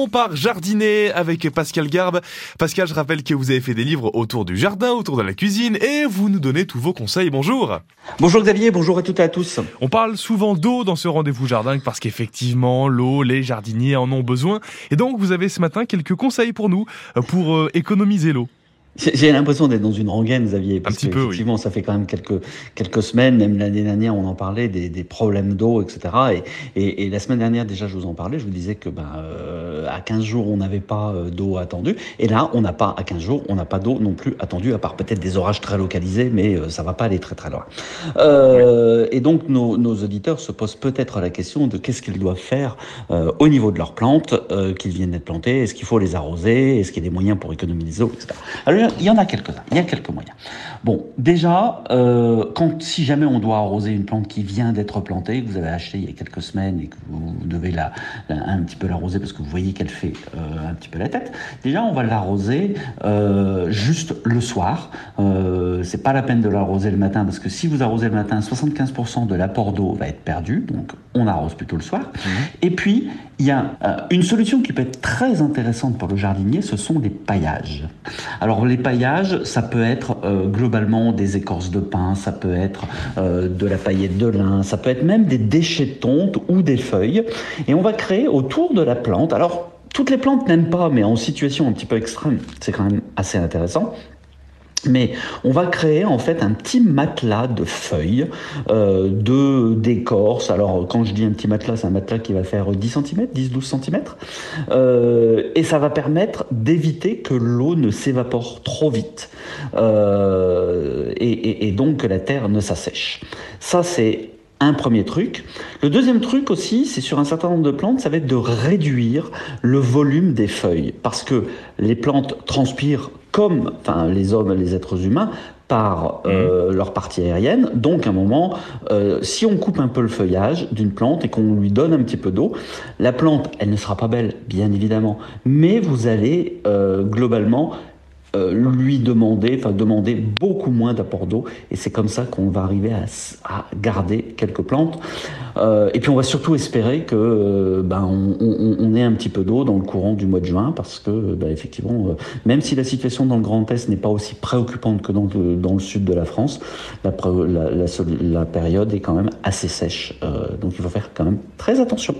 Commençons par jardiner avec Pascal Garbe. Pascal, je rappelle que vous avez fait des livres autour du jardin, autour de la cuisine et vous nous donnez tous vos conseils. Bonjour. Bonjour Xavier, bonjour à toutes et à tous. On parle souvent d'eau dans ce rendez-vous jardin parce qu'effectivement, l'eau, les jardiniers en ont besoin. Et donc, vous avez ce matin quelques conseils pour nous euh, pour euh, économiser l'eau. J'ai l'impression d'être dans une rengaine, Xavier. Parce Un petit peu, effectivement, ça fait quand même quelques, quelques semaines, même l'année dernière, on en parlait, des, des problèmes d'eau, etc. Et, et, et, la semaine dernière, déjà, je vous en parlais, je vous disais que ben, euh, à 15 jours, on n'avait pas euh, d'eau attendue. Et là, on n'a pas, à 15 jours, on n'a pas d'eau non plus attendue, à part peut-être des orages très localisés, mais euh, ça va pas aller très très loin. Euh, Et donc, nos, nos, auditeurs se posent peut-être la question de qu'est-ce qu'ils doivent faire au niveau de leurs plantes qu'ils viennent d'être plantées. Est-ce qu'il faut les arroser? Est-ce qu'il y a des moyens pour économiser l'eau, etc. Alors, il y en a quelques-uns, il y a quelques moyens. Bon, déjà, euh, quand, si jamais on doit arroser une plante qui vient d'être plantée, que vous avez acheté il y a quelques semaines et que vous devez la, la un petit peu l'arroser parce que vous voyez qu'elle fait euh, un petit peu la tête, déjà on va l'arroser euh, juste le soir. C'est pas la peine de l'arroser le matin parce que si vous arrosez le matin, 75% de l'apport d'eau va être perdu, donc on arrose plutôt le soir. Mmh. Et puis, il y a une solution qui peut être très intéressante pour le jardinier, ce sont les paillages. Alors les paillages, ça peut être euh, globalement des écorces de pin, ça peut être euh, de la paillette de lin, ça peut être même des déchets de tonte ou des feuilles. Et on va créer autour de la plante, alors toutes les plantes n'aiment pas, mais en situation un petit peu extrême, c'est quand même assez intéressant. Mais on va créer en fait un petit matelas de feuilles, euh, de d'écorce. Alors quand je dis un petit matelas, c'est un matelas qui va faire 10 cm, 10-12 cm. Et ça va permettre d'éviter que l'eau ne s'évapore trop vite euh, et donc que la terre ne s'assèche. Ça c'est un premier truc. Le deuxième truc aussi, c'est sur un certain nombre de plantes, ça va être de réduire le volume des feuilles. Parce que les plantes transpirent comme enfin, les hommes, les êtres humains, par euh, mmh. leur partie aérienne. Donc, à un moment, euh, si on coupe un peu le feuillage d'une plante et qu'on lui donne un petit peu d'eau, la plante, elle ne sera pas belle, bien évidemment, mais vous allez euh, globalement euh, lui demander, enfin demander beaucoup moins d'apport d'eau, et c'est comme ça qu'on va arriver à, à, garder quelques plantes. Euh, et puis on va surtout espérer que euh, ben, on, on, ait un petit peu d'eau dans le courant du mois de juin, parce que ben, effectivement, même si la situation dans le Grand Est n'est pas aussi préoccupante que dans le, dans le sud de la France, la, période est quand même assez sèche, donc il faut faire quand même très attention.